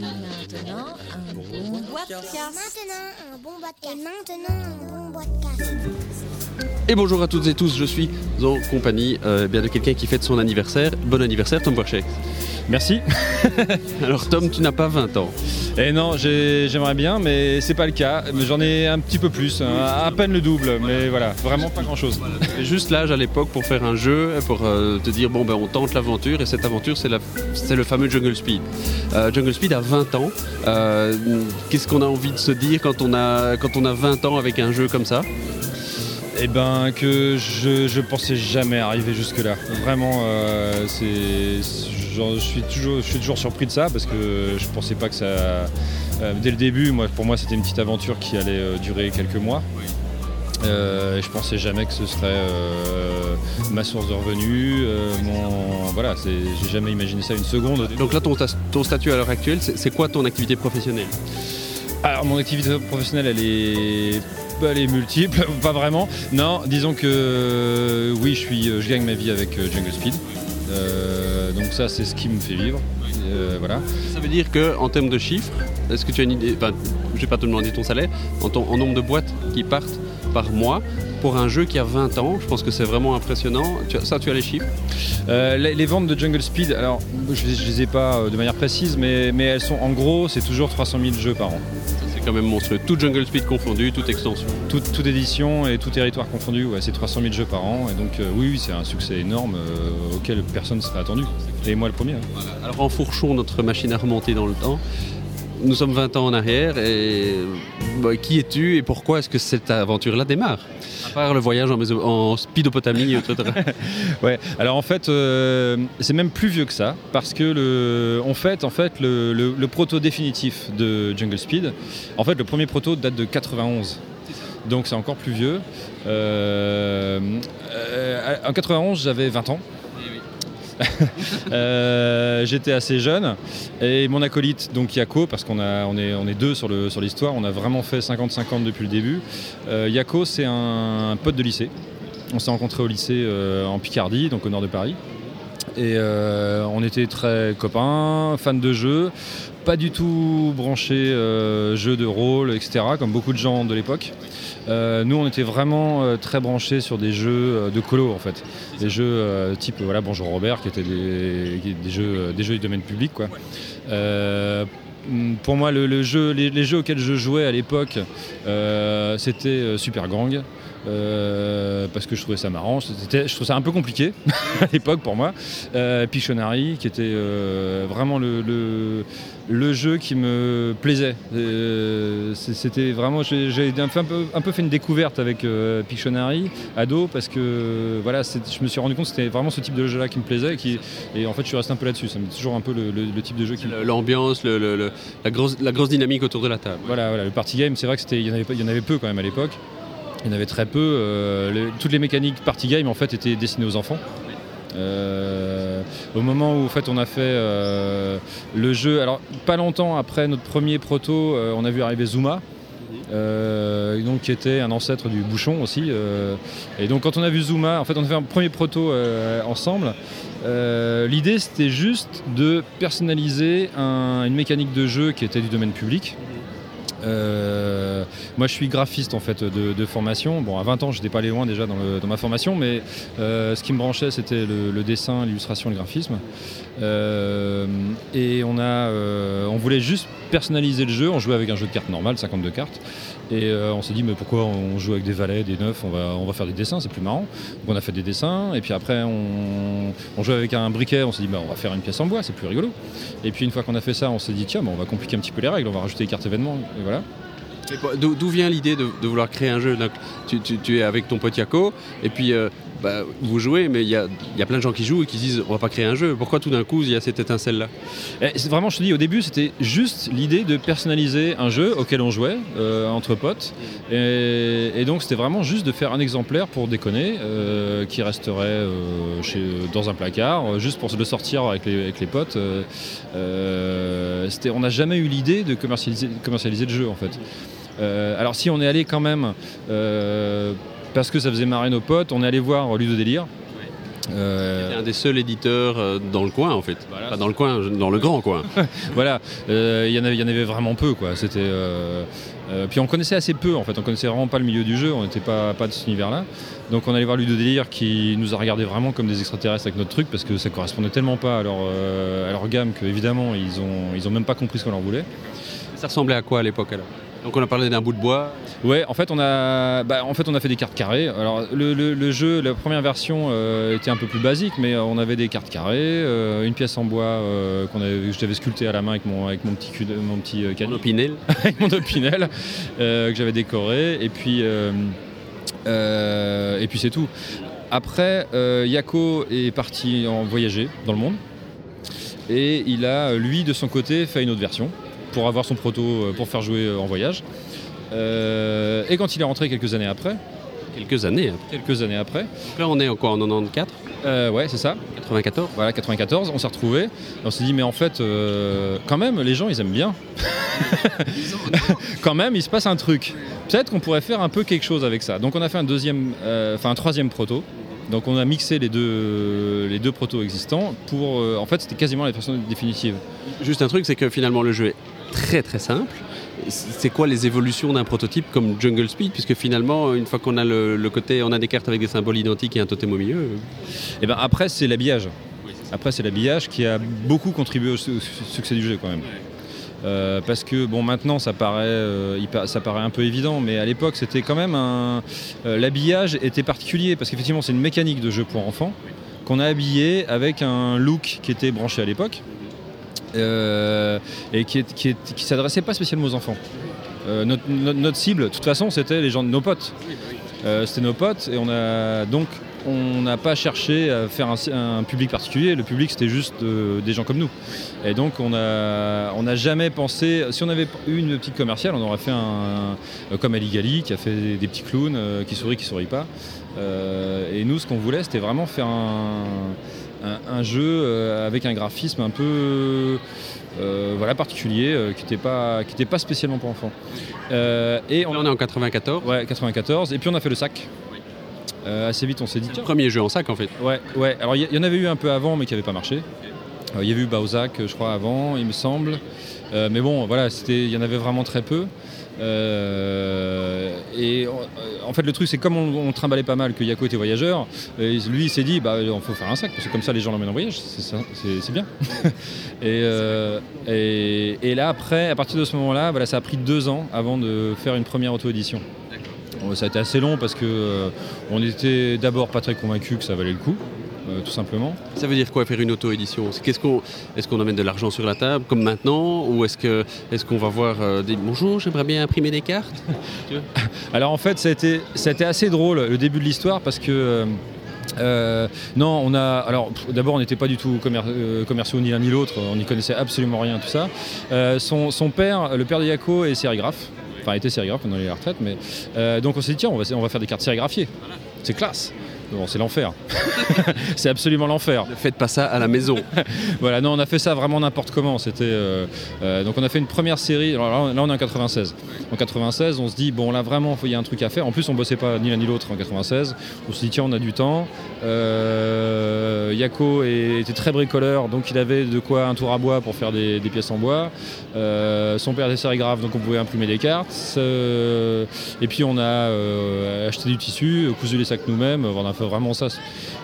Maintenant, un bon podcast. Maintenant, un bon podcast. Et maintenant, un bon podcast. Et bonjour à toutes et tous, je suis en compagnie euh, bien de quelqu'un qui fête son anniversaire. Bon anniversaire Tom Warchek. Merci. Alors Tom, tu n'as pas 20 ans. Et non, j'ai- j'aimerais bien, mais c'est pas le cas. J'en ai un petit peu plus, hein, à peine le double, mais voilà, vraiment pas grand chose. C'est juste l'âge à l'époque pour faire un jeu, pour euh, te dire bon ben on tente l'aventure et cette aventure c'est la- c'est le fameux Jungle Speed. Euh, Jungle Speed a 20 ans. Euh, Qu'est-ce qu'on a envie de se dire quand on a quand on a 20 ans avec un jeu comme ça? Et ben que je, je pensais jamais arriver jusque-là. Vraiment, euh, c'est, je suis toujours, je suis toujours surpris de ça parce que je pensais pas que ça. euh, dès le début, moi, pour moi, c'était une petite aventure qui allait euh, durer quelques mois. Euh, je pensais jamais que ce serait euh, ma source de revenus. euh, mon, voilà, j'ai jamais imaginé ça une seconde. Donc là ton, statut à l'heure actuelle, c'est quoi ton activité professionnelle? Alors mon activité professionnelle elle est, elle est multiple, pas vraiment. Non, disons que oui je suis, je gagne ma vie avec Jungle Speed. Euh, donc ça c'est ce qui me fait vivre. Euh, voilà. Ça veut dire que en termes de chiffres, est-ce que tu as une idée Enfin, je vais pas te demander ton salaire, en, ton- en nombre de boîtes qui partent par mois pour un jeu qui a 20 ans, je pense que c'est vraiment impressionnant. Tu as- ça, tu as les chiffres? Euh, les, les ventes de Jungle Speed, alors je, je les ai pas de manière précise, mais, mais elles sont en gros c'est toujours 300 000 jeux par an. C'est quand même monstrueux. Tout Jungle Speed confondu, toute extension. Toute, toute édition et tout territoire confondu, ouais, c'est 300 000 jeux par an. Et donc euh, oui, oui c'est un succès énorme euh, auquel personne ne serait attendu. Et moi le premier. hein. Alors enfourchons notre machine à remonter dans le temps. Nous sommes 20 ans en arrière et bah, qui es-tu et pourquoi est-ce que cette aventure-là démarre? Part le voyage en, en Speedopotamie. Ouais, alors en fait, euh, c'est même plus vieux que ça, parce que le, on fête en fait le, le- le proto définitif de Jungle Speed. En fait, le premier proto date de 91. Donc c'est encore plus vieux. Euh, euh, en 91, j'avais 20 ans. Euh, J'étais assez jeune et mon acolyte, donc Yako, parce qu'on on est, on est deux sur le- sur l'histoire, on a vraiment fait 50-50 depuis le début. Euh, Yako, c'est un, pote de lycée. On s'est rencontrés au lycée euh, en Picardie, donc au nord de Paris. Et euh, on était très copains, fans de jeux, pas du tout branchés jeux de rôle, etc., comme beaucoup de gens de l'époque. Euh, nous, on était vraiment euh, très branchés sur des jeux euh, de colo, en fait. Des jeux type voilà, Bonjour Robert, qui étaient des, jeux, des jeux du domaine public. Quoi. Mm, pour moi, les, jeux auxquels je jouais à l'époque, c'était Super Gang. parce que je trouvais ça marrant, je trouvais ça un peu compliqué à l'époque pour moi. Euh, Pictionary, qui était vraiment le, le jeu qui me plaisait. Euh, c'est- C'était vraiment, j'ai un peu, un fait une découverte avec euh, Pictionary, ado, parce que voilà, c'est- je me suis rendu compte que c'était vraiment ce type de jeu-là qui me plaisait, et, qui, et en fait je suis resté un peu là-dessus. Ça me dit toujours un peu le, le- le type de jeu qui me L'ambiance, le- la, grosse, la grosse dynamique autour de la table. voilà, voilà, le party game, c'est vrai que c'était, il y en avait y en avait peu quand même à l'époque. Il y en avait très peu. euh, les- toutes les mécaniques party game en fait étaient destinées aux enfants. Euh, au moment où fait on a fait euh, le jeu, pas longtemps après notre premier proto, euh, on a vu arriver Zuma. euh, qui était un ancêtre du bouchon aussi. euh, et donc quand on a vu Zuma, en fait on a fait un premier proto euh, ensemble. Euh, L'idée c'était juste de personnaliser un- une mécanique de jeu qui était du domaine public. Euh, moi, je suis graphiste en fait de, formation. Bon, à 20 ans, je n'étais pas allé loin déjà dans ma formation, mais euh, ce qui me branchait, c'était le, le dessin, l'illustration, le graphisme. Euh, et on a, euh, on voulait juste personnaliser le jeu. On jouait avec un jeu de cartes normal, 52 cartes. Et euh, on s'est dit, mais pourquoi on joue avec des valets, des neufs? On va, faire des dessins, c'est plus marrant. Donc on a fait des dessins. Et puis après, on, on jouait avec un briquet. On s'est dit, bah, on va faire une pièce en bois, c'est plus rigolo. Et puis une fois qu'on a fait ça, on s'est dit, tiens, bah, on va compliquer un petit peu les règles. On va rajouter des cartes événements. Et voilà. D'où vient l'idée de, vouloir créer un jeu? Tu es avec ton pote Yako, et puis euh, bah, vous jouez, mais il y a, plein de gens qui jouent et qui se disent on va pas créer un jeu. Pourquoi tout d'un coup il y a cette étincelle-là? C'est vraiment, je te dis, au début, c'était juste l'idée de personnaliser un jeu auquel on jouait euh, entre potes. Et, donc, c'était vraiment juste de faire un exemplaire pour déconner, euh, qui resterait euh, dans un placard, juste pour le sortir avec les, potes. On n'a jamais eu l'idée de commercialiser, le jeu, en fait. Alors, si on est allé quand même, parce que ça faisait marrer nos potes, on est allé voir Ludo Délire. Euh... un des seuls éditeurs euh, dans le coin en fait. Pas dans le coin, dans le grand coin. voilà, euh, il y, en avait, y en avait vraiment peu quoi. C'était, euh, puis on connaissait assez peu en fait, on connaissait vraiment pas le milieu du jeu, on n'était pas, pas de cet univers-là. Donc on allait voir Ludo Délire qui nous a regardé vraiment comme des extraterrestres avec notre truc parce que ça correspondait tellement pas à leur, à leur gamme qu'évidemment ils ont, ils ont même pas compris ce qu'on leur voulait. Ça ressemblait à quoi à l'époque alors? Donc on a parlé d'un bout de bois. Ouais, en fait on a, bah, en fait on a fait des cartes carrées. Alors le, jeu, la première version euh, était un peu plus basique, mais on avait des cartes carrées, euh, une pièce en bois euh, qu'on avait, que j'avais sculpté à la main avec mon, avec mon petit, mon petit canon. opinel. avec mon opinel que j'avais décoré, et puis et puis c'est tout. Après, Yako est parti en voyager dans le monde. Et il a, lui, de son côté, fait une autre version pour avoir son proto euh, pour faire jouer euh, en voyage. Euh, et quand il est rentré quelques années après, Quelques années. Quelques années après. là, on est encore en 94 Ouais, c'est ça. 94 Voilà, 94. On s'est retrouvés. On s'est dit, mais en fait, quand même, les gens, ils aiment bien. quand même, il se passe un truc. Peut-être qu'on pourrait faire un peu quelque chose avec ça. Donc, on a fait un deuxième, enfin, un troisième proto. Donc, on a mixé les deux, les deux protos existants pour. en fait, c'était quasiment la version définitive. Juste un truc, c'est que finalement, le jeu est très très simple. C'est quoi les évolutions d'un prototype comme Jungle Speed Puisque finalement, une fois qu'on a le, côté, on a des cartes avec des symboles identiques et un totem au milieu. Et eh ben après, c'est l'habillage. Après, c'est l'habillage qui a beaucoup contribué au, succès du jeu quand même. Euh, parce que bon maintenant ça paraît, euh, ça paraît un peu évident, mais à l'époque c'était quand même un. Euh, l'habillage était particulier parce qu'effectivement c'est une mécanique de jeu pour enfants qu'on a habillé avec un look qui était branché à l'époque. Euh, et qui, qui, s'adressait pas spécialement aux enfants. Euh, notre, cible, de toute façon, c'était les gens de nos potes. Euh, c'était nos potes et on a donc on n'a pas cherché à faire un, public particulier. Le public, c'était juste des gens comme nous. Et donc, on n'a on jamais pensé. Si on avait eu une petite commerciale, on aurait fait un, comme Ali Gali, qui a fait des, petits clowns qui sourient, qui sourient pas. et nous, ce qu'on voulait, c'était vraiment faire un un, jeu euh, avec un graphisme un peu euh, voilà, particulier, euh, qui n'était pas, pas spécialement pour enfants. et on, en est en 94 Ouais, 94. Et puis on a fait le sac. assez vite, on s'est dit. Le premier jeu en sac en fait. Ouais, ouais. Alors il y, en avait eu un peu avant, mais qui n'avait pas marché. Il y avait eu Baozac, je crois, avant, il me semble. mais bon, voilà, il y en avait vraiment très peu. Euh, et euh, en fait, le truc, c'est comme on, trimballait pas mal que Yako était voyageur, lui, il s'est dit, bah, il faut faire un sac, parce que comme ça, les gens l'emmènent en voyage, c'est bien. Euh, et, et, là, après, à partir de ce moment-là, voilà, ça a pris deux ans avant de faire une première auto-édition. Ça a été assez long parce que on était d'abord pas très convaincus que ça valait le coup. Euh, tout simplement. Ça veut dire quoi faire une auto-édition? Est-ce qu'on est qu'on amène de l'argent sur la table comme maintenant ou est-ce qu'on est qu'on va voir euh, des bonjour, j'aimerais bien imprimer des cartes? Alors en fait, ça a, été, ça a été assez drôle le début de l'histoire parce que. Euh, non, on a. Alors, d'abord, on n'était pas du tout commerciaux ni l'un ni l'autre. On n'y connaissait absolument rien, tout ça. son, son, père, le père de Yako, est sérigraphe. Enfin, était sérigraphe pendant les retraites, mais donc on s'est dit tiens, on va, on va faire des cartes sérigraphiées. C'est classe. Bon, c'est l'enfer. c'est absolument l'enfer. Ne faites pas ça à la maison. voilà, non, on a fait ça vraiment n'importe comment. C'était euh, euh, donc on a fait une première série. Alors là, on est en 96. En 96, on se dit bon là vraiment, il y a un truc à faire. En plus, on bossait pas ni l'un ni l'autre en 96. On se dit tiens, on a du temps. Euh, Yako était très bricoleur, donc il avait de quoi un tour à bois pour faire des, pièces en bois. son père était sérigraphe, donc on pouvait imprimer des cartes. et puis on a acheté du tissu, cousu les sacs nous-mêmes vraiment ça.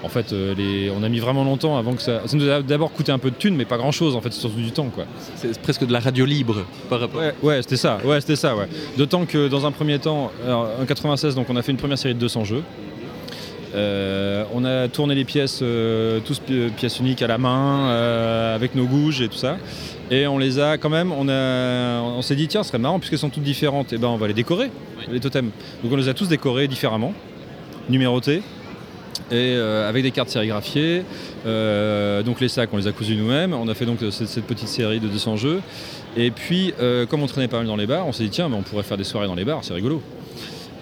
En fait, euh, on a mis vraiment longtemps avant que ça. Ça nous a d'abord coûté un peu de thunes, mais pas grand chose en fait, c'est surtout du temps quoi. C'est presque de la radio libre par rapport. Ouais, c'était ça. Ouais, c'était ça. Ouais. D'autant que dans un premier temps, en 96, donc on a fait une première série de 200 jeux. Euh, on a tourné les pièces, euh, tous pièces uniques à la main, avec nos gouges et tout ça. Et on les a quand même, on, on s'est dit tiens, ce serait marrant puisqu'elles sont toutes différentes, et eh ben on va les décorer, les totems. Donc on les a tous décorés différemment, numérotés et euh, avec des cartes sérigraphiées. Euh, donc les sacs, on les a cousus nous-mêmes. On a fait donc cette, petite série de 200 jeux. Et puis, euh, comme on traînait pas mal dans les bars, on s'est dit tiens, on pourrait faire des soirées dans les bars, c'est rigolo.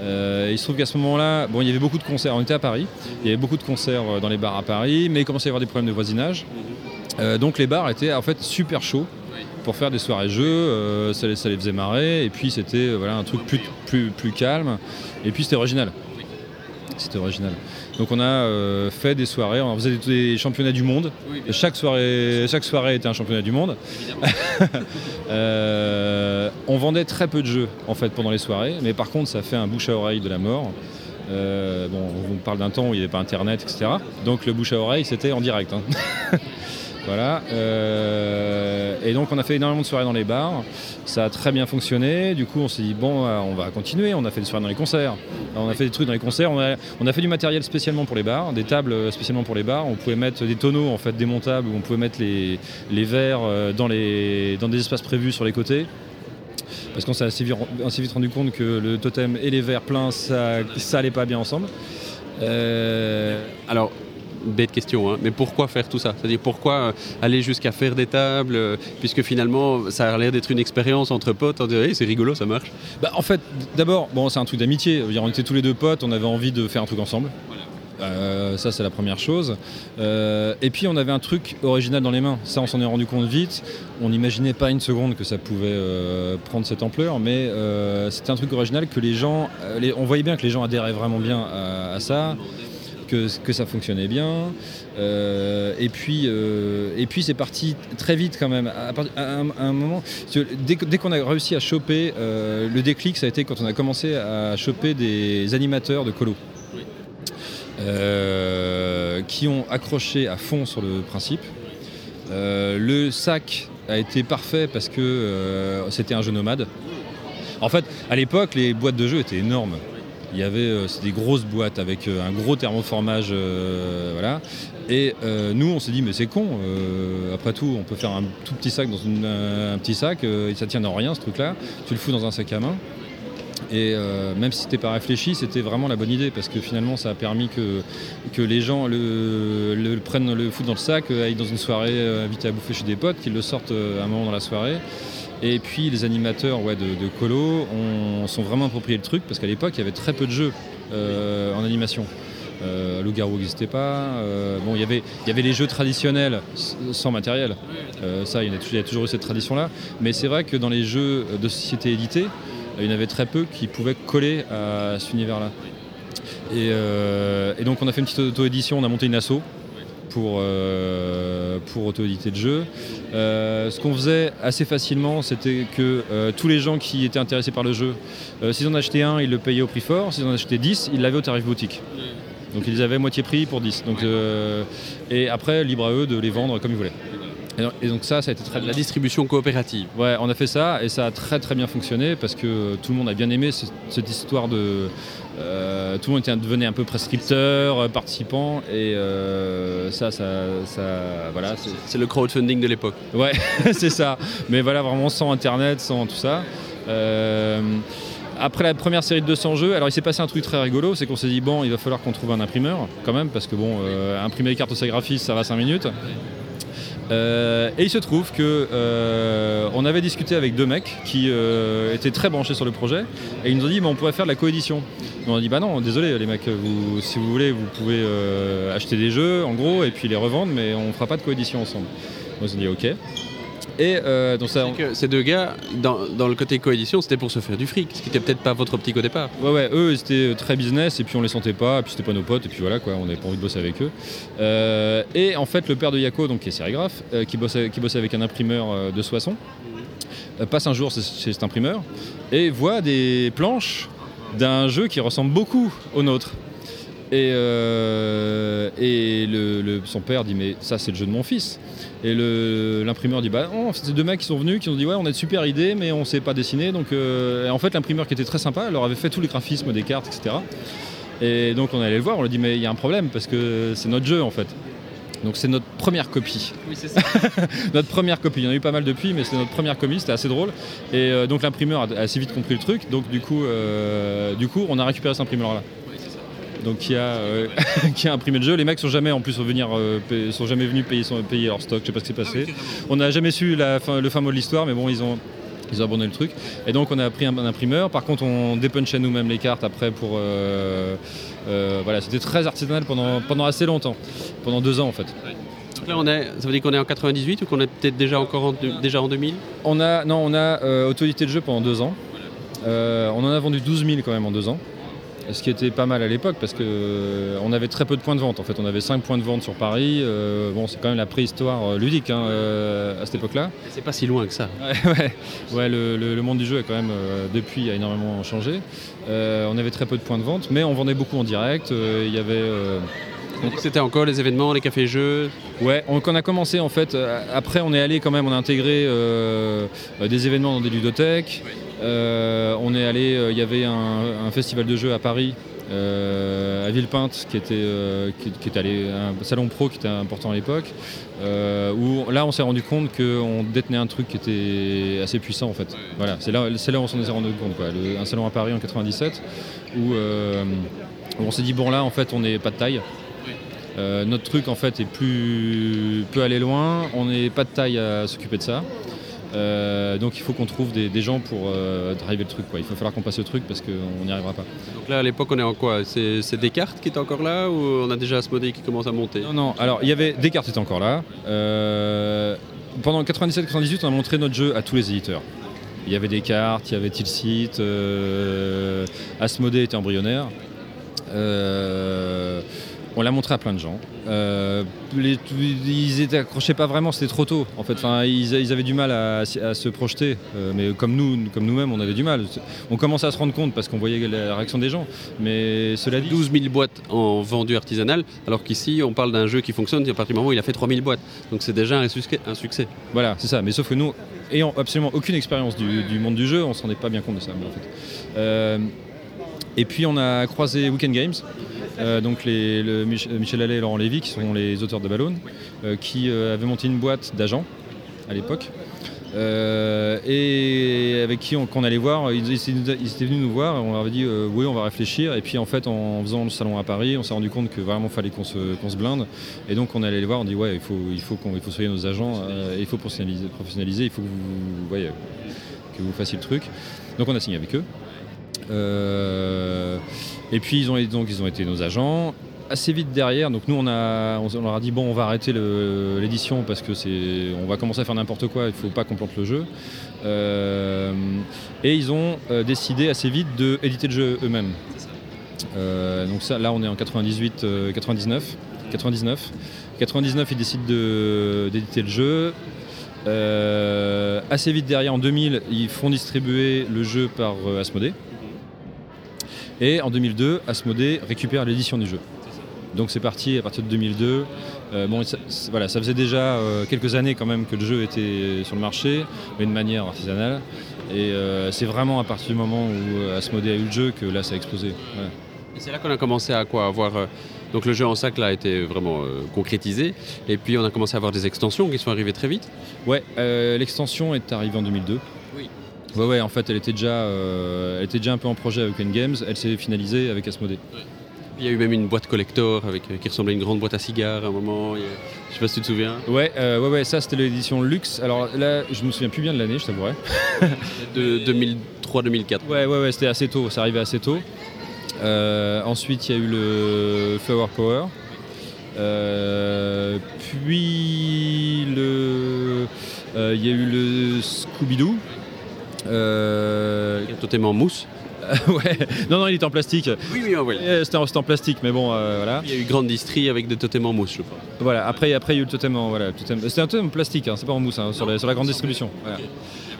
il se trouve qu'à ce moment-là, bon, il y avait beaucoup de concerts. On était à Paris. Il y avait beaucoup de concerts dans les bars à Paris, mais il commençait à y avoir des problèmes de voisinage. donc les bars étaient en fait super chauds pour faire des soirées jeux. ça, les, faisait marrer. Et puis c'était voilà un truc plus calme. Et puis c'était original. C'était original. Donc on a euh, fait des soirées, on faisait des, des championnats du monde. Oui, chaque, soirée, chaque soirée était un championnat du monde. Euh, on vendait très peu de jeux en fait pendant les soirées, mais par contre ça fait un bouche à oreille de la mort. Euh, bon, on parle d'un temps où il n'y avait pas internet, etc. Donc le bouche à oreille c'était en direct. hein. voilà. euh, et donc on a fait énormément de soirées dans les bars. Ça a très bien fonctionné. Du coup on s'est dit bon euh, on va continuer. On a fait des soirées dans les concerts. On a fait des trucs dans les concerts. On a, fait du matériel spécialement pour les bars, des tables spécialement pour les bars. On pouvait mettre des tonneaux en fait démontables où on pouvait mettre les, verres euh, dans, des espaces prévus sur les côtés. Parce qu'on s'est assez, vite- rendu compte que le totem et les verres pleins, ça, ça allait pas bien ensemble. Alors, bête question, hein, mais pourquoi faire tout ça? C'est-à-dire pourquoi euh, aller jusqu'à faire des tables, euh, puisque finalement ça a l'air d'être une expérience entre potes, on dirait Hey, c'est rigolo, ça marche. Bah, en fait, d'abord, bon, c'est un truc d'amitié. On était tous les deux potes, on avait envie de faire un truc ensemble. Euh, ça, c'est la première chose. Euh, et puis, on avait un truc original dans les mains. Ça, on s'en est rendu compte vite. On n'imaginait pas une seconde que ça pouvait euh, prendre cette ampleur, mais c'était un truc original que les gens. les- on voyait bien que les gens adhéraient vraiment bien à, à ça. Que, ça fonctionnait bien. Euh, et puis, euh, et puis c'est parti très vite quand même. À, un, moment, dès, dès qu'on a réussi à choper, euh, le déclic, ça a été quand on a commencé à choper des animateurs de colo. Qui ont accroché à fond sur le principe. Le sac a été parfait parce que c'était un jeu nomade. En fait, à l'époque, les boîtes de jeux étaient énormes. Il y avait euh, des grosses boîtes avec euh, un gros thermoformage, euh, voilà. Et nous, on s'est dit mais c'est con. après tout, on peut faire un tout petit sac dans une- un petit sac et ça tient dans rien ce truc-là. Tu le fous dans un sac à main. Et même si c'était pas réfléchi, c'était vraiment la bonne idée parce que finalement ça a permis que, que les gens le, prennent, le foutent dans le sac, aillent dans une soirée euh, invités à bouffer chez des potes, qu'ils le sortent à un moment dans la soirée. Et puis les animateurs ouais, de, colo ont, sont vraiment appropriés le truc parce qu'à l'époque il y avait très peu de jeux euh, en animation. Euh, Loup-garou n'existait pas. euh, y avait- il y avait les jeux traditionnels sans matériel. Euh, ça, il y, a, toujours eu cette tradition-là. Mais c'est vrai que dans les jeux de société éditée, il y en avait très peu qui pouvaient coller à cet univers-là. Et, et donc on a fait une petite auto-édition, on a monté une asso pour, euh, pour auto-éditer le jeu. Euh, ce qu'on faisait assez facilement, c'était que euh, tous les gens qui étaient intéressés par le jeu, euh, s'ils en achetaient un, ils le payaient au prix fort, s'ils en achetaient 10, ils l'avaient au tarif boutique. Donc ils avaient moitié prix pour 10. Donc, et après, libre à eux de les vendre comme ils voulaient. Et donc- ça, ça a été très La distribution coopérative. Ouais, on a fait ça et ça a très très bien fonctionné parce que tout le monde a bien aimé ce- cette histoire de. euh, tout le monde était devenait un peu prescripteur, euh, participant et euh, ça, ça, ça, voilà, c'est- le crowdfunding de l'époque. ouais, c'est ça. Mais voilà, vraiment sans internet, sans tout ça. Euh, après la première série de 200 jeux, alors il s'est passé un truc très rigolo, c'est qu'on s'est dit bon, il va falloir qu'on trouve un imprimeur quand même parce que bon, euh, imprimer les cartes au ça va 5 minutes. Euh, et il se trouve que euh, avait discuté avec deux mecs qui euh, étaient très branchés sur le projet et ils nous ont dit on pourrait faire de la coédition. On a dit bah non désolé les mecs si vous voulez vous pouvez acheter des jeux en gros et puis les revendre mais on fera pas de coédition ensemble. On s'est dit ok. Et euh, donc ça, C'est que ces deux gars, dans, dans le côté coédition, c'était pour se faire du fric, ce qui n'était peut-être pas votre optique au départ. Ouais, ouais, eux ils étaient très business et puis on les sentait pas, et puis c'était pas nos potes, et puis voilà quoi, on n'avait pas envie de bosser avec eux. Euh, et en fait, le père de Yako, donc qui est sérigraphe, euh, qui, bossait, qui bossait avec un imprimeur euh, de Soissons, euh, passe un jour chez chez cet imprimeur et voit des planches d'un jeu qui ressemble beaucoup au nôtre. Et, euh, et le- le- son père dit mais ça c'est le jeu de mon fils. Et l'imprimeur dit bah non, c'est deux mecs qui sont venus qui ont dit ouais on a de super idées mais on sait pas dessiner. Donc euh, et en fait l'imprimeur qui était très sympa leur avait fait tous les graphismes des cartes etc. Et donc on est allé le voir, on lui a dit mais il y a un problème parce que c'est notre jeu en fait. Donc c'est notre première copie. Oui, c'est ça. Notre première copie, il y en a eu pas mal depuis, mais c'est notre première copie, c'était assez drôle. Et euh, donc l'imprimeur a, a assez vite compris le truc, donc du coup, euh, du coup on a récupéré cet imprimeur-là. Donc qui a, euh, qui a imprimé le jeu. Les mecs sont jamais en plus venir, euh, sont jamais venus payer, son- payer leur stock, je sais pas ce qui s'est passé. On n'a jamais su la fin- le fin mot de l'histoire, mais bon ils ont, ils ont abandonné le truc. Et donc on a pris un, un imprimeur. Par contre on dépunchait nous-mêmes les cartes après pour... euh, euh, voilà, c'était très artisanal pendant, pendant assez longtemps, pendant deux ans en fait. Donc là, on est, ça veut dire qu'on est en 98 ou qu'on est peut-être déjà, encore en, déjà en 2000 On a, non, on a euh, autorité de jeu pendant deux ans. Euh, on en a vendu 12 000 quand même en deux ans. Ce qui était pas mal à l'époque parce qu'on avait très peu de points de vente. En fait, on avait 5 points de vente sur Paris. bon, c'est quand même la préhistoire ludique hein, à cette époque-là. C'est pas si loin que ça. ouais, ouais. le, monde du jeu a quand même depuis a énormément changé. on avait très peu de points de vente, mais on vendait beaucoup en direct. Il y avait c'était encore les événements, les cafés-jeux? Ouais, on, a commencé en fait. Euh, après, on est allé quand même, on a intégré euh, euh, des événements dans des ludothèques. On est allé, il y avait un, festival de jeux à Paris. à Villepinte, qui était, un salon pro qui était important à l'époque, où là on s'est rendu compte qu'on détenait un truc qui était assez puissant en fait. C'est là, là où on s'en est rendu compte. un salon à Paris en 97, où, on s'est dit bon là en fait on n'est pas de taille, euh, notre truc en fait est plus peut aller loin, on n'est pas de taille à s'occuper de ça. Euh, donc il faut qu'on trouve des, gens pour euh, driver le truc. Quoi. Il va falloir qu'on passe le truc parce qu'on n'y arrivera pas. Donc là à l'époque on est en quoi? C'est Descartes qui est encore là ou on a déjà Asmodée qui commence à monter? Non, non, alors il y avait Descartes était encore là. pendant 97-98 on a montré notre jeu à tous les éditeurs. Il y avait Descartes, il y avait Tilsit, Asmodée était embryonnaire. On l'a montré à plein de gens. Euh, ils étaient accrochés pas vraiment, c'était trop tôt. En fait, enfin, ils, avaient du mal à, se projeter. Euh, mais comme nous, comme nous-mêmes, on avait du mal. On commençait à se rendre compte parce qu'on voyait la réaction des gens. Mais cela dit, 12 000 boîtes en vendu artisanal, alors qu'ici, on parle d'un jeu qui fonctionne à partir du moment où il a fait 3 000 boîtes. Donc c'est déjà un succès, Voilà, c'est ça. Mais sauf que nous, ayant absolument aucune expérience du, monde du jeu, on s'en est pas bien compte de ça. en fait. Euh, et puis on a croisé Weekend Games. Euh, donc les, Michel Allais et Laurent Lévy, qui sont les auteurs de Ballon, euh, qui euh, avaient monté une boîte d'agents à l'époque. et avec qui on, allait voir, ils, étaient venus nous voir, on leur avait dit oui on va réfléchir et puis en fait en faisant le salon à Paris on s'est rendu compte que vraiment fallait qu'on se, blinde et donc on allait les voir, on dit ouais il faut, il faut soyez nos agents, il faut professionnaliser, il faut que vous fassiez le truc. Donc on a signé avec eux. Et puis ils ont, donc, ils ont été nos agents. Assez vite derrière, donc nous on, a, on, leur a dit bon on va arrêter l'édition parce que c'est on va commencer à faire n'importe quoi, il ne faut pas qu'on plante le jeu. Euh, et ils ont euh, décidé assez vite d'éditer le jeu eux-mêmes. Euh, donc ça, là on est en 98, 99, 99. 99 ils décident d'éditer le jeu. assez vite derrière, en 2000, ils font distribuer le jeu par Asmodée. Et en 2002, Asmodée récupère l'édition du jeu. Donc c'est parti à partir de 2002. Euh, bon, ça, voilà, ça faisait déjà euh, quelques années quand même que le jeu était sur le marché, mais de manière artisanale. Et euh, c'est vraiment à partir du moment où Asmodée a eu le jeu que là ça a explosé. Et c'est là qu'on a commencé à quoi avoir donc le jeu en sac là a été vraiment concrétisé et puis on a commencé à avoir des extensions qui sont arrivées très vite. Ouais, l'extension est arrivée en 2002. Ouais, ouais, en fait, elle était déjà, euh, elle était déjà un peu en projet avec Games. Elle s'est finalisée avec Asmodée. Il y a eu même une boîte collector avec, euh, qui ressemblait à une grande boîte à cigares à un moment. Je Je sais pas si tu te souviens. Ouais, euh, ouais, ouais, ça c'était l'édition luxe. Alors là, je me souviens plus bien de l'année, je t'avouerai. de 2003-2004. Ouais, ouais, ouais, c'était assez tôt. Ça arrivait assez tôt. ensuite, il y a eu le Flower Power. puis le, il y a eu le Scooby-Doo. Euh, totem en mousse. ouais, non, non, il est en plastique. Oui, oui, oui. C'était en, plastique, mais bon, euh, voilà. Il y a eu grande distrie avec des totems en mousse, je crois. Voilà, après, après il y a eu le totem en. Voilà, C'était un totem en plastique, hein, c'est pas en mousse, hein, sur, sur, la, grande distribution.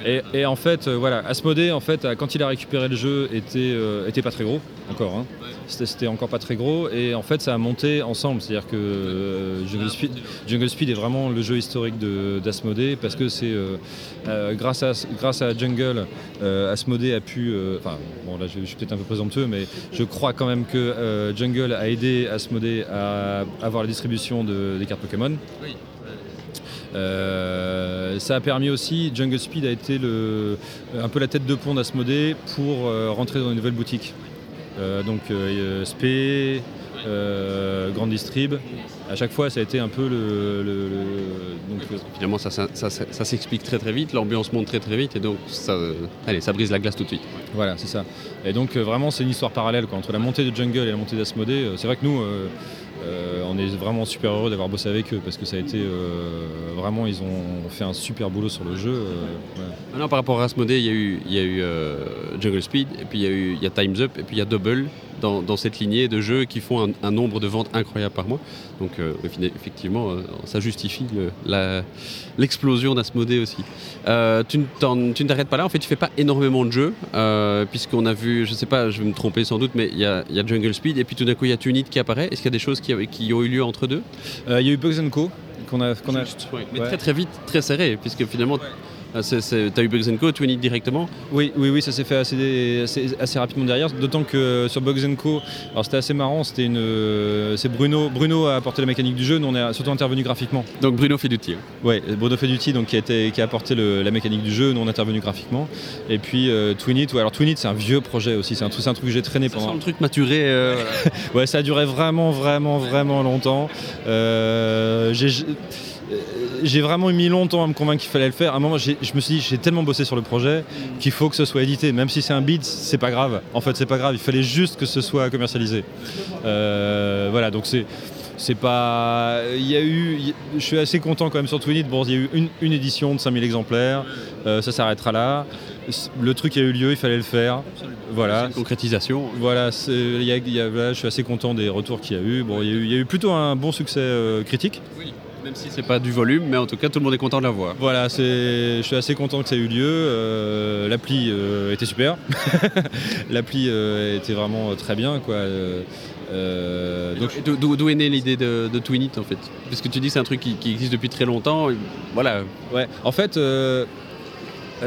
Et, en fait, euh, voilà, Asmodée, en fait, quand il a récupéré le jeu, était, euh, était pas très gros, encore. Hein. C'était encore pas très gros, et en fait, ça a monté ensemble. C'est-à-dire que euh, Jungle, Speed, est vraiment le jeu historique d'Asmodée, parce que c'est grâce, à, grâce à Jungle, Asmodée a pu. Enfin, bon, là, je, suis peut-être un peu présomptueux, mais je crois quand même que Jungle a aidé Asmodée à avoir la distribution des cartes Pokémon. Oui. Euh, ça a permis aussi, Jungle Speed a été le, un peu la tête de pont d'Asmodée pour euh, rentrer dans une nouvelle boutique. Euh, donc SP, Grande Distrib, à chaque fois ça a été un peu le... donc, finalement ça, ça, s'explique très très vite, l'ambiance monte très très vite et donc ça, allez, ça brise la glace tout de suite. Voilà, c'est ça. Et donc vraiment c'est une histoire parallèle entre la montée de Jungle et la montée d'Asmodée. C'est vrai que nous on est vraiment super heureux d'avoir bossé avec eux parce que ça a été euh, vraiment, ils ont fait un super boulot sur le jeu. Euh, par rapport à Asmodee, il y a eu, il y a eu Jungle Speed, et puis il y il y a Time's Up, et puis il y a Double dans, dans cette lignée de jeux qui font un, un nombre de ventes incroyable par mois. Donc euh, effectivement, euh, ça justifie le- l'explosion d'Asmodée aussi. Euh, tu ne t'arrêtes pas là, en fait tu fais pas énormément de jeux, puisqu'on a vu, je sais pas, je vais me tromper sans doute, mais il y a, il y a Jungle Speed et puis tout d'un coup il y a Tunit qui apparaît. Est-ce qu'il y a des choses qui, ont eu lieu entre deux? Il y a eu Bugs Co. qu'on a, qu'on a, Juste, ouais. Mais Ouais. très très vite, très serré, puisque finalement t'as eu Bugs Co, Tunit directement. Oui, oui, oui, ça s'est fait assez, assez, assez rapidement derrière. D'autant que sur Bugs Co, alors c'était assez marrant. C'était une, euh, c'est Bruno, Bruno a apporté la mécanique du jeu. Nous on est surtout intervenu graphiquement. Donc Bruno fait du tir. Ouais, Bruno Feduti donc qui a été, qui a apporté le- la mécanique du jeu. Nous on est intervenu graphiquement. Et puis euh, Twinit, ouais, alors Twinit c'est un vieux projet aussi. C'est un truc, c'est un truc que j'ai traîné Ça pendant. le truc maturé. euh, Ouais, ça a duré vraiment, vraiment, vraiment longtemps. Euh, j'ai- j'ai- vraiment mis longtemps à me convaincre qu'il fallait le faire. À un moment, je me suis dit, j'ai tellement bossé sur le projet qu'il faut que ce soit édité. Même si c'est un bid, c'est pas grave. En fait, c'est pas grave. Il fallait juste que ce soit commercialisé. Euh, voilà, donc c'est. C'est pas. Il y a eu. y- Je suis assez content quand même sur Twinit. Bon, il y a eu une, une édition de 5000 exemplaires. Euh, ça s'arrêtera là. Le truc a eu lieu, il fallait le faire. Voilà. c'est une concrétisation. Voilà, c'est- il y a- il y a- voilà, je suis assez content des retours qu'il y a eu. Bon, il y a eu, plutôt un bon succès euh, critique. Même si c'est pas du volume, mais en tout cas tout le monde est content de la voir. Voilà, c'est, je suis assez content que ça ait eu lieu. Euh, l'appli euh, était super. l'appli euh, était vraiment très bien, quoi. Donc, Donc, d'où- est née l'idée de, de Twinit en fait? Parce que tu dis que c'est un truc qui, qui existe depuis très longtemps. et Voilà. Ouais, en fait,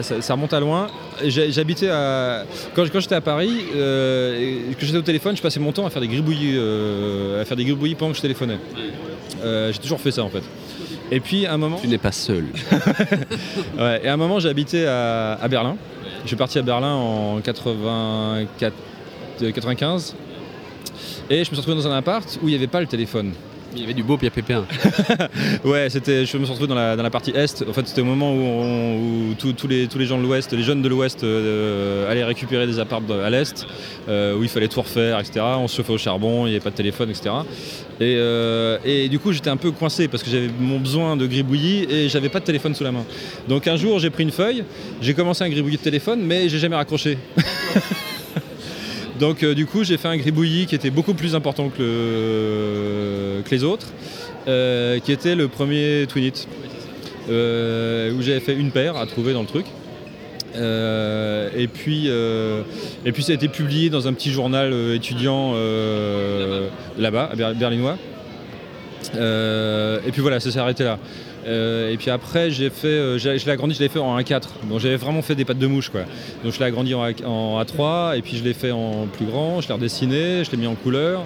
ça, ça remonte à loin. J'habitais à. Quand, quand j'étais à Paris, euh, et que j'étais au téléphone, je passais mon temps à faire des gribouillis, euh, à faire des gribouillis pendant que je téléphonais. Euh, j'ai toujours fait ça en fait. Et puis à un moment. Tu n'es pas seul. Ouais, et à un moment, j'ai habité à, à Berlin. Je suis parti à Berlin en 84, euh, 95. Et je me suis retrouvé dans un appart où il n'y avait pas le téléphone. Il y avait du beau, puis il y a Pépin. Ouais, c'était, je me suis retrouvé dans la, dans la partie est. En fait, c'était au moment où, les, tous les gens de l'ouest, les jeunes de l'ouest euh, allaient récupérer des apparts à l'est, euh, où il fallait tout refaire, etc. On se chauffait au charbon, il n'y avait pas de téléphone, etc. Et, euh, et du coup, j'étais un peu coincé parce que j'avais mon besoin de gribouillis et j'avais pas de téléphone sous la main. Donc un jour, j'ai pris une feuille, j'ai commencé un gribouillis de téléphone, mais j'ai jamais raccroché. Donc euh, du coup, j'ai fait un gribouillis qui était beaucoup plus important que, le- que les autres, euh, qui était le premier Twinit, euh, où j'avais fait une paire à trouver dans le truc. Et, puis, et puis ça a été publié dans un petit journal étudiant là-bas, à Ber- berlinois. Euh, et puis voilà, ça s'est arrêté là. Euh, et puis après, j'ai fait, euh, je l'ai agrandi, je l'ai fait en A4. Donc j'avais vraiment fait des pattes de mouche, quoi. Donc je l'ai agrandi en, A, en A3, et puis je l'ai fait en plus grand, je l'ai redessiné, je l'ai mis en couleur.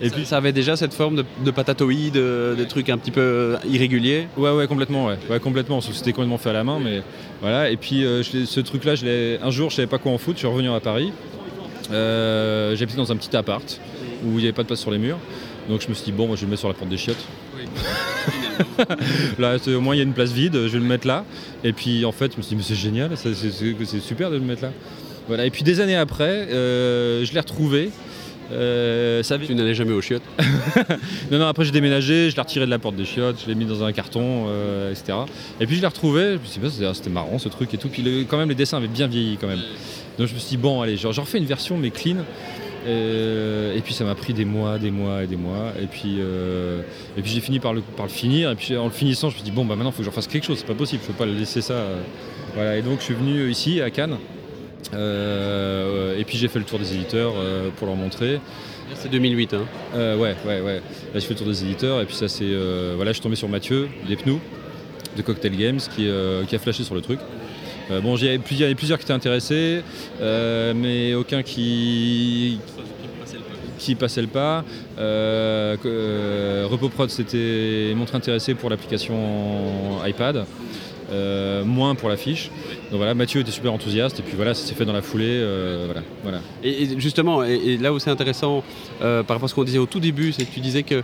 Et Et puis ça avait déjà cette forme de, de patatoïde, de, de trucs un petit peu irréguliers. Ouais, ouais, complètement, ouais, ouais complètement. C'était complètement fait à la main, mais voilà. Et puis je ce truc-là, je l'ai- un jour, je savais pas quoi en foutre. Je suis revenu à Paris. J'habitais dans un petit appart où il n'y avait pas de place sur les murs. Donc je me suis dit bon, moi, je vais le mettre sur la porte des chiottes. Là, c'est- au moins il y a une place vide, je vais le mettre là. Et puis en fait, je me suis dit mais c'est génial, c'est super de le mettre là. Voilà. Et puis des années après, euh, je l'ai retrouvé. Euh, ça avait- Tu n'allais jamais aux chiottes. non, non, après j'ai déménagé, je l'ai retiré de la porte des chiottes, je l'ai mis dans un carton, euh, etc. Et puis je l'ai retrouvé, je me suis dit, bah, c'était- c'était marrant ce truc et tout. Puis le- quand même, les dessins avaient bien vieilli quand même. Donc je me suis dit, bon, allez, j'en j'en refais une version, mais clean. Euh, et puis ça m'a pris des mois, des mois et des mois. Et puis, euh, et puis j'ai fini par le, par le finir. Et puis en le finissant, je me suis dit, bon, bah maintenant, il faut que j'en fasse quelque chose, c'est pas possible, je peux pas le laisser ça. euh. Voilà, et donc je suis venu ici, à Cannes. Euh, et puis j'ai fait le tour des éditeurs euh, pour leur montrer. C'est 2008. Hein. Euh, ouais, ouais, ouais. Là, je fais le tour des éditeurs et puis ça, c'est. voilà, je suis tombé sur Mathieu, pneus de Cocktail Games, qui, qui a flashé sur le truc. Euh, bon, il y avait plusieurs, qui étaient intéressés, euh, mais aucun qui qui passait le pas. Euh, euh, s'était montré intéressé pour l'application iPad, euh, moins pour la fiche. Donc voilà, Mathieu était super enthousiaste et puis voilà, ça s'est fait dans la foulée. voilà. Et, justement, et, là où c'est intéressant par rapport à ce qu'on disait au tout début, c'est que tu disais que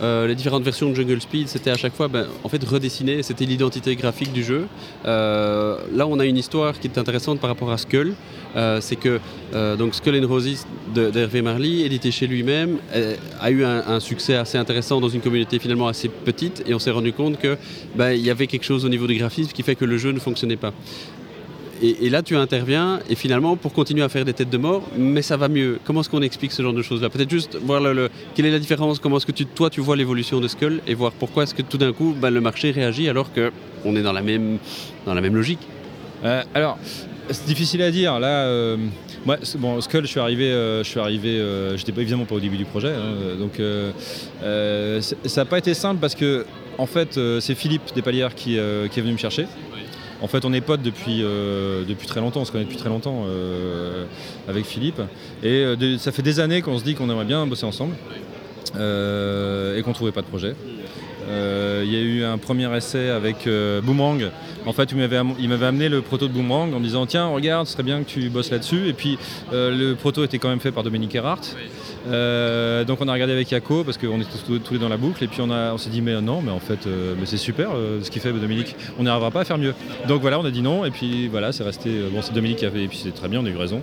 euh, les différentes versions de Jungle Speed, c'était à chaque fois ben, en fait redessiné, c'était l'identité graphique du jeu. Euh, là, on a une histoire qui est intéressante par rapport à Skull. Euh, c'est que donc Skull and Roses d'Hervé Marly, édité chez lui-même, a eu un, succès assez intéressant dans une communauté finalement assez petite, et on s'est rendu compte que ben, il y avait quelque chose au niveau du graphisme qui fait que le jeu ne fonctionnait pas. Et, et là, tu interviens, et finalement, pour continuer à faire des têtes de mort, mais ça va mieux. Comment est-ce qu'on explique ce genre de choses-là? Peut-être juste voir le, le- quelle est la différence, comment est-ce que tu, toi, tu vois l'évolution de Skull, et voir pourquoi est-ce que tout d'un coup, bah, le marché réagit alors qu'on est dans la même, dans la même logique? Euh, alors, c'est difficile à dire. Là, euh, moi, bon, Skull, je suis arrivé, euh, je suis arrivé, euh, j'étais évidemment pas au début du projet, hein, donc ça n'a pas été simple parce que, en fait, c'est Philippe Despalières qui, qui est venu me chercher. En fait, on est potes depuis, euh, depuis très longtemps, on se connaît depuis très longtemps euh, avec Philippe. Et euh, ça fait des années qu'on se dit qu'on aimerait bien bosser ensemble et qu'on ne trouvait pas de projet. Il y a eu un premier essai avec Boomerang. En fait, il m'avait amené le proto de Boomerang en me disant Tiens, regarde, ce serait bien que tu bosses là-dessus. Et puis, le proto était quand même fait par Dominique Erhardt. Euh, donc, on a regardé avec Yako parce qu'on était tous, tous les dans la boucle. Et puis, on, a- on s'est dit Mais non, mais en fait, euh, mais c'est super euh, ce qu'il fait, Dominique. On n'arrivera pas à faire mieux. Donc, voilà, on a dit non. Et puis, voilà, c'est resté. Bon, c'est Dominique qui a fait. Et puis, c'est très bien, on a eu raison.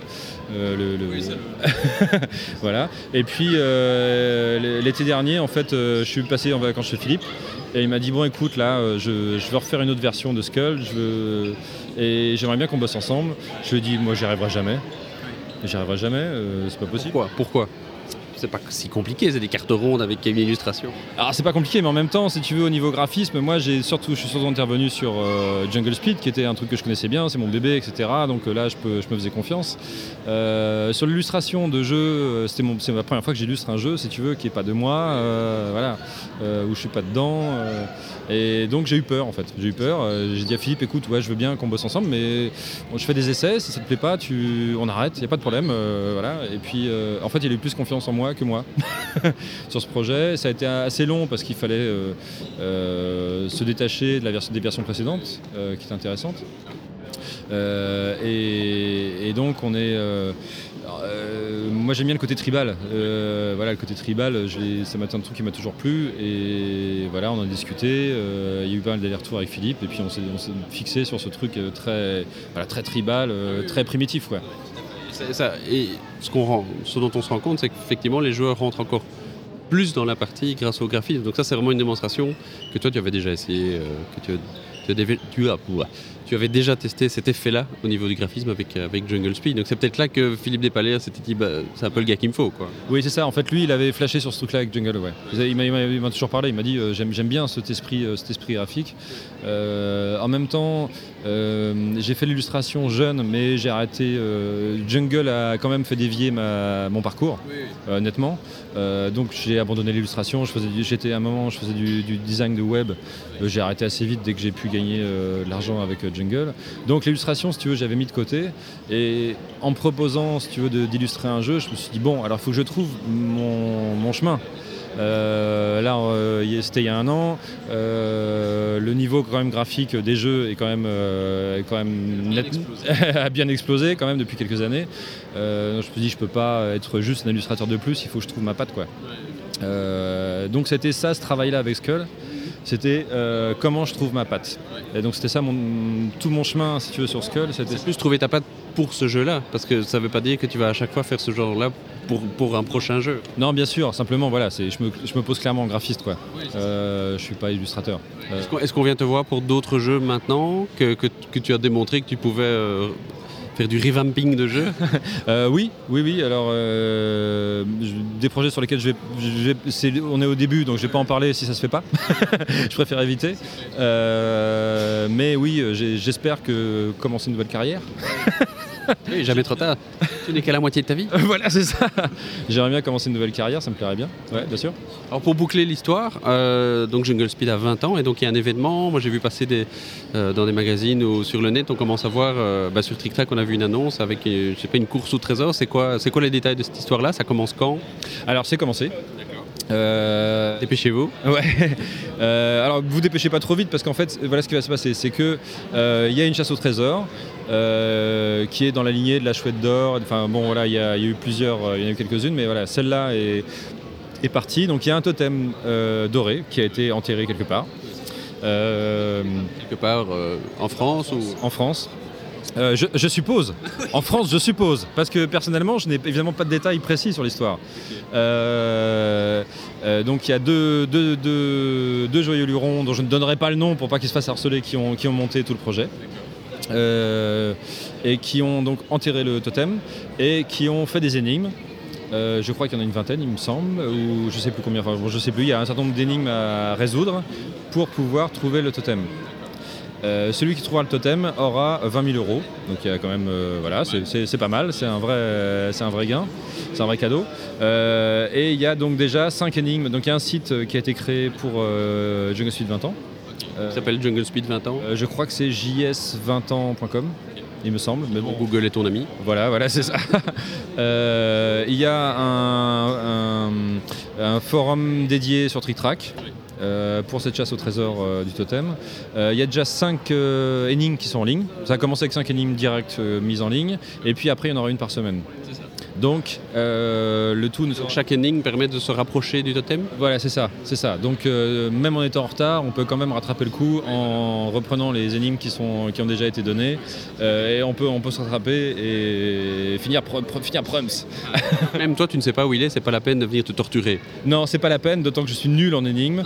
Le- le- voilà. Et puis l'été dernier, en fait, je suis passé en vacances chez Philippe et il m'a dit bon, écoute, là, je, je veux refaire une autre version de Skull, je veux- et j'aimerais bien qu'on bosse ensemble. Je lui ai dit moi, j'y arriverai jamais. J'y arriverai jamais, c'est pas possible. Pourquoi? Pourquoi? C'est pas si compliqué, c'est des cartes rondes avec une illustration. Alors c'est pas compliqué, mais en même temps, si tu veux, au niveau graphisme, moi j'ai surtout, je suis surtout intervenu sur euh, Jungle Speed, qui était un truc que je connaissais bien, c'est mon bébé, etc. Donc euh, là, je, peux, je me faisais confiance. Euh, sur l'illustration de jeu, c'était c'est la première fois que j'illustre un jeu, si tu veux, qui est pas de moi, voilà, où je suis pas dedans. et donc j'ai eu peur en fait. J'ai eu peur. j'ai dit à Philippe, écoute, ouais, je veux bien qu'on bosse ensemble, mais je fais des essais. Si ça te plaît pas, tu, on arrête. Il y a pas de problème. voilà. Et puis, en fait, il a eu plus confiance en moi que moi sur ce projet. Ça a été assez long parce qu'il fallait euh, euh, se détacher de la version, des versions précédentes, euh, qui étaient intéressantes. Et, donc on est. moi j'aime bien le côté tribal. Voilà, le côté tribal, ça un truc qui m'a toujours plu. Et voilà, on en a discuté. il y a eu pas mal d'allers-retours avec Philippe. Et puis on s'est fixé sur ce truc très, voilà, très tribal, très primitif. Quoi. Ça. Et ce, dont on se rend compte, c'est qu'effectivement, les joueurs rentrent encore plus dans la partie grâce au graphisme. Donc ça, c'est vraiment une démonstration que toi, tu avais déjà essayé, euh, que tu, as- tu as tu avais déjà testé cet effet-là au niveau du graphisme avec, avec Jungle Speed. Donc c'est peut-être là que Philippe Despalières s'était dit, bah, c'est un peu le gars qu'il me faut. Quoi. Oui, c'est ça. En fait, lui, il avait flashé sur ce truc-là avec Jungle. Ouais. Il m'a- toujours parlé. Il m'a dit euh, j'aime j'aime bien cet esprit, euh, cet esprit graphique. Euh, en même temps, euh, j'ai fait l'illustration jeune, mais j'ai arrêté. euh, Jungle a quand même fait dévier ma, mon parcours, euh, nettement. Euh, donc j'ai abandonné l'illustration. Je faisais du- J'étais à un moment, je faisais du, du design de web. Euh, j'ai arrêté assez vite dès que j'ai pu gagner euh, de l'argent avec euh, Jungle. Donc l'illustration, si tu veux, j'avais mis de côté. Et en proposant, si tu veux, d'illustrer un jeu, je me suis dit bon, alors il faut que je trouve mon, mon chemin. Euh, là, euh, c'était il y a un an. Euh, le niveau quand même graphique des jeux est quand même, quand même net- a bien explosé quand même depuis quelques années. Je me suis dit, je peux pas être juste un illustrateur de plus. Il faut que je trouve ma patte, quoi. Donc c'était ça, ce travail-là avec Skull. C'était euh, comment je trouve ma patte. Et donc c'était ça mon, tout mon chemin, si tu veux, sur Skull. C'était plus trouver ta patte pour ce jeu-là, parce que ça ne veut pas dire que tu vas à chaque fois faire ce genre-là pour, pour un prochain jeu. Non, bien sûr, simplement, voilà, c'est, je, me, je me pose clairement en graphiste, quoi. Euh, je suis pas illustrateur. Euh, Est-ce qu'on, vient te voir pour d'autres jeux maintenant que, que, que tu as démontré que tu pouvais euh, faire du revamping de jeux euh, oui, oui, oui. Alors, euh, des projets sur lesquels je vais, on est au début, donc je vais pas en parler si ça se fait pas. je préfère éviter. Euh, mais oui, j'espère que commencer une nouvelle carrière. Oui, jamais trop tard. Tu n'es qu'à la moitié de ta vie. voilà, c'est ça. J'aimerais bien commencer une nouvelle carrière, ça me plairait bien. Ouais, bien sûr. Alors pour boucler l'histoire, euh, donc Jungle Speed a 20 ans et donc il y a un événement. Moi j'ai vu passer des, euh, dans des magazines ou sur le net, on commence à voir euh, bah, sur TrickTrack on a vu une annonce avec je sais pas une course au trésor. C'est quoi, c'est quoi les détails de cette histoire-là? Ça commence quand? Alors, c'est commencé. Euh, Dépêchez-vous. Ouais. Euh, alors vous dépêchez pas trop vite parce qu'en fait voilà ce qui va se passer, c'est que euh, il y a une chasse au trésor euh, qui est dans la lignée de la chouette d'or. Enfin bon voilà il y, a il y a eu plusieurs, il y en a eu quelques-unes, mais voilà celle-là est, est partie. Donc il y a un totem euh, doré qui a été enterré quelque part. Euh, Quelque part euh, en France ou? En France. Euh, je, je suppose. En France, je suppose. Parce que personnellement, je n'ai évidemment pas de détails précis sur l'histoire. Euh, euh, donc il y a deux, deux, deux- deux joyeux lurons dont je ne donnerai pas le nom pour pas qu'ils se fassent harceler qui ont, qui ont monté tout le projet. et qui ont donc enterré le totem et qui ont fait des énigmes. Je crois qu'il y en a une vingtaine, il me semble, ou je sais plus combien. Enfin, bon, je sais plus. Il y a un certain nombre d'énigmes à résoudre pour pouvoir trouver le totem. Euh, celui qui trouvera le totem aura 20 000 euros. Donc il y a quand même, euh, voilà, c'est- pas mal, c'est un, vrai- un vrai gain, c'est un vrai cadeau. Euh, et il y a donc déjà 5 énigmes. Donc il y a un site qui a été créé pour Jungle Speed 20 ans. Ça s'appelle Jungle Speed 20 ans. je crois que c'est js20ans.com, il me semble. Mais bon, Google est ton ami. voilà, voilà, c'est ça. Euh, il y a un, un- un forum dédié sur TrickTrack. Euh, pour cette chasse au trésor euh, du totem. Euh, Il y a déjà 5 énigmes qui sont en ligne. Ça a commencé avec 5 énigmes directes mises en ligne. Et puis après, il y en aura une par semaine. Donc, euh, le tout sera... Chaque énigme permet de se rapprocher du totem. Voilà, c'est ça, c'est ça. Donc euh, même en étant en retard, on peut quand même rattraper le coup en reprenant les énigmes qui, sont, qui ont déjà été données. Euh, et on peut, on peut se rattraper et finir, pro- finir prums. Même toi, tu ne sais pas où il est, c'est pas la peine de venir te torturer. Non, c'est pas la peine, d'autant que je suis nul en énigmes.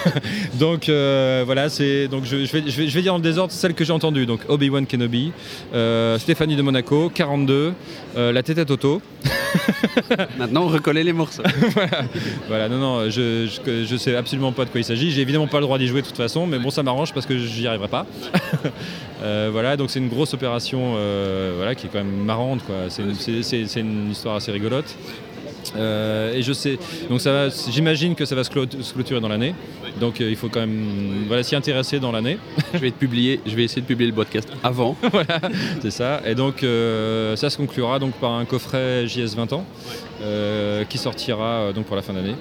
donc voilà, c'est donc je, je vais, je, vais, je vais dire le désordre celles que j'ai entendues. Donc Obi-Wan Kenobi, Stéphanie de Monaco, 42, euh, la tête à Toto. Maintenant, recoller les morceaux. Voilà, non, non, je, je, je sais absolument pas de quoi il s'agit. J'ai évidemment pas le droit d'y jouer de toute façon, mais bon, ça m'arrange parce que j'y arriverai pas. Euh, voilà, donc c'est une grosse opération euh, voilà, qui est quand même marrante. quoi. C'est une, c'est- c'est- c'est une histoire assez rigolote. Euh, et je sais, donc ça va, j'imagine que ça va se, clôturer dans l'année. Donc euh, il faut quand même voilà, s'y intéresser dans l'année. je vais te publier, je vais essayer de publier le podcast avant. C'est ça. Et donc euh, ça se conclura donc par un coffret JS 20 ans qui sortira donc pour la fin d'année.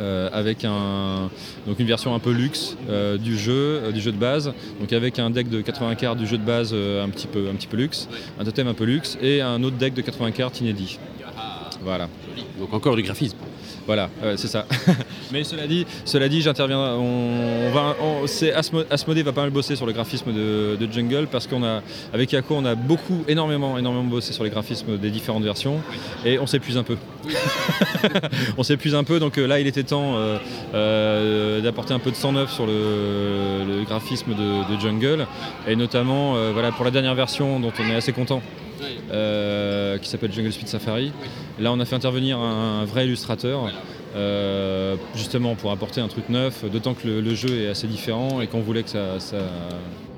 Euh, avec un, donc une version un peu luxe euh, du jeu, euh, du jeu de base, donc avec un deck de 80 cartes du jeu de base un, petit peu, un petit peu luxe, un totem un peu luxe et un autre deck de 80 cartes inédit. Voilà. Donc encore du graphisme. Voilà, euh, c'est ça. Mais cela dit, cela dit, j'interviens. On, on va, on- c'est Asmo- Asmodée va pas mal bosser sur le graphisme de, de Jungle parce qu'on a, avec Yako, on a beaucoup, énormément, énormément bossé sur les graphismes des différentes versions et on s'épuise un peu. on s'épuise un peu, donc euh, là, il était temps euh, euh, d'apporter un peu de sang neuf sur le, le graphisme de, de Jungle et notamment, voilà, pour la dernière version dont on est assez content. Euh, qui s'appelle Jungle Speed Safari. Là, on a fait intervenir un, un vrai illustrateur, euh, justement pour apporter un truc neuf, d'autant que le, le jeu est assez différent et qu'on voulait que ça. ça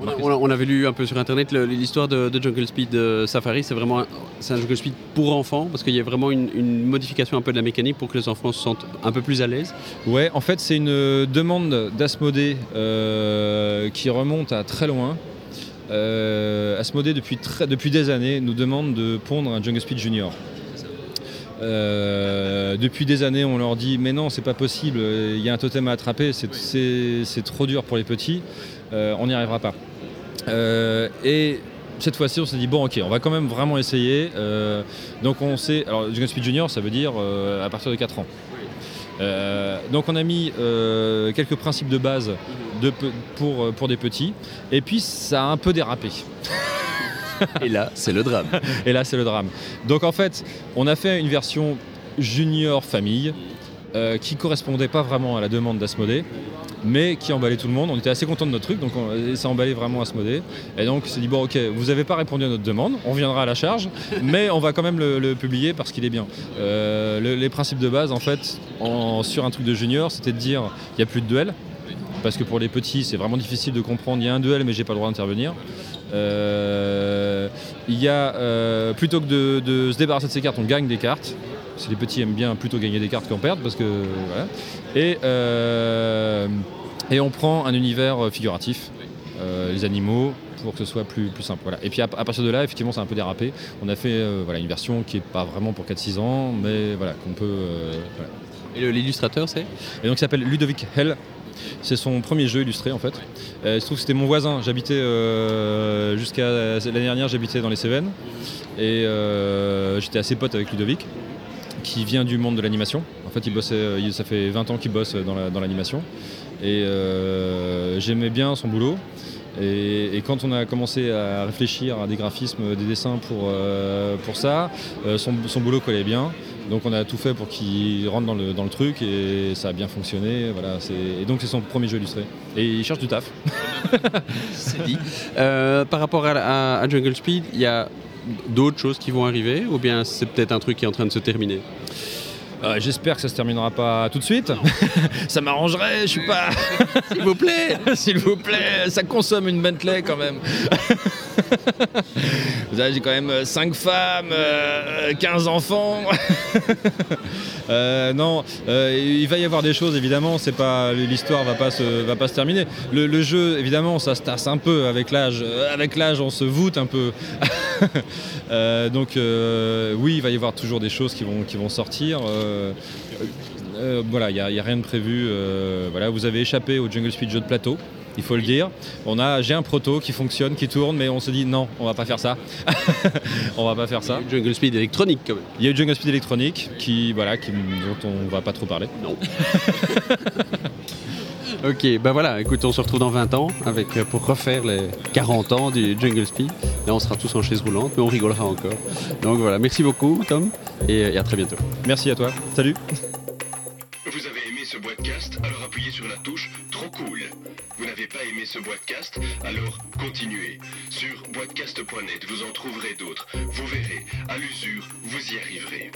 On, a- on a- on avait lu un peu sur internet l'histoire de, de Jungle Speed euh, Safari. C'est vraiment un, un Jungle Speed pour enfants parce qu'il y a vraiment une, une modification un peu de la mécanique pour que les enfants se sentent un peu plus à l'aise. Ouais, en fait, c'est une demande d'Asmodée euh, qui remonte à très loin. Euh, Asmodée, depuis, depuis des années, nous demande de pondre un Jungle Speed Junior. Euh, depuis des années, on leur dit mais non, c'est pas possible. Il y a un totem à attraper, c'est- trop dur pour les petits. Euh, on n'y arrivera pas. Euh, et cette fois-ci, on s'est dit bon, ok, on va quand même vraiment essayer. Donc on sait. Alors, Jungle Speed Junior, ça veut dire à partir de 4 ans. Donc on a mis quelques principes de base de pe- pour, euh, pour des petits, et puis ça a un peu dérapé. Et là, c'est le drame. Et là, c'est le drame. Donc en fait, on a fait une version junior famille euh, qui correspondait pas vraiment à la demande d'Asmodée, mais qui emballait tout le monde. On était assez content de notre truc, donc on- ça emballait vraiment Asmodée. Et donc on s'est dit bon, ok, vous n'avez pas répondu à notre demande, on viendra à la charge, mais on va quand même le, le publier parce qu'il est bien. Euh, le- les principes de base, en fait, en- sur un truc de junior, c'était de dire il n'y a plus de duel. Parce que pour les petits, c'est vraiment difficile de comprendre. Il y a un duel, mais j'ai pas le droit d'intervenir. Euh, il y a, euh, plutôt que de, de se débarrasser de ces cartes, on gagne des cartes. Que les petits aiment bien plutôt gagner des cartes qu'en perdre, parce que voilà. Et, euh, et on prend un univers figuratif, les animaux, pour que ce soit plus, plus simple. Voilà. Et puis à, à partir de là, effectivement, c'est un peu dérapé. On a fait voilà, une version qui est pas vraiment pour 4-6 ans, mais voilà, qu'on peut. voilà. Et l'illustrateur, c'est? Et donc il s'appelle Ludovic Hell. C'est son premier jeu illustré en fait. Euh, il se trouve que c'était mon voisin. J'habitais euh, jusqu'à l'année dernière, j'habitais dans les Cévennes et euh, j'étais assez pote avec Ludovic, qui vient du monde de l'animation. En fait, il bossait, ça fait 20 ans qu'il bosse dans la- dans l'animation et j'aimais bien son boulot. Et, quand on a commencé à réfléchir à des graphismes, des dessins pour, ça, son boulot collait bien. Donc on a tout fait pour qu'il rentre dans le, dans le truc et ça a bien fonctionné. Voilà, et donc c'est son premier jeu illustré. Et il cherche du taf. Euh, par rapport à, à Jungle Speed, il y a d'autres choses qui vont arriver ou bien c'est peut-être un truc qui est en train de se terminer? Euh, J'espère que ça se terminera pas tout de suite. ça m'arrangerait, je suis pas. S'il vous plaît, s'il vous plaît, ça consomme une Bentley quand même. J'ai quand même 5 femmes, 15 euh, enfants. Euh, non, il va y avoir des choses évidemment. C'est pas l'histoire va pas se va pas se terminer. Le, jeu évidemment ça se tasse un peu avec l'âge. Avec l'âge on se voûte un peu. donc oui il va y avoir toujours des choses qui vont qui vont sortir. Euh, euh, voilà, il n'y a, rien de prévu. Euh, voilà, vous avez échappé au Jungle Speed jeu de plateau il faut le dire. On a, j'ai un proto qui fonctionne, qui tourne, mais on se dit non, on va pas faire ça. on va pas faire ça. Il y a eu Jungle Speed électronique quand même. Il y a eu Jungle Speed électronique qui, voilà, qui, dont on va pas trop parler. Non. ok, ben voilà, écoute, on se retrouve dans 20 ans avec, pour refaire les 40 ans du Jungle Speed. Là, on sera tous en chaise roulante, mais on rigolera encore. Donc voilà, merci beaucoup, Tom, et à très bientôt. Merci à toi. Salut. Vous avez aimé ce podcast Alors appuyez sur la touche Trop cool. Vous n'avez pas aimé ce podcast Alors continuez. Sur boitcast.net, vous en trouverez d'autres. Vous verrez, à l'usure, vous y arriverez.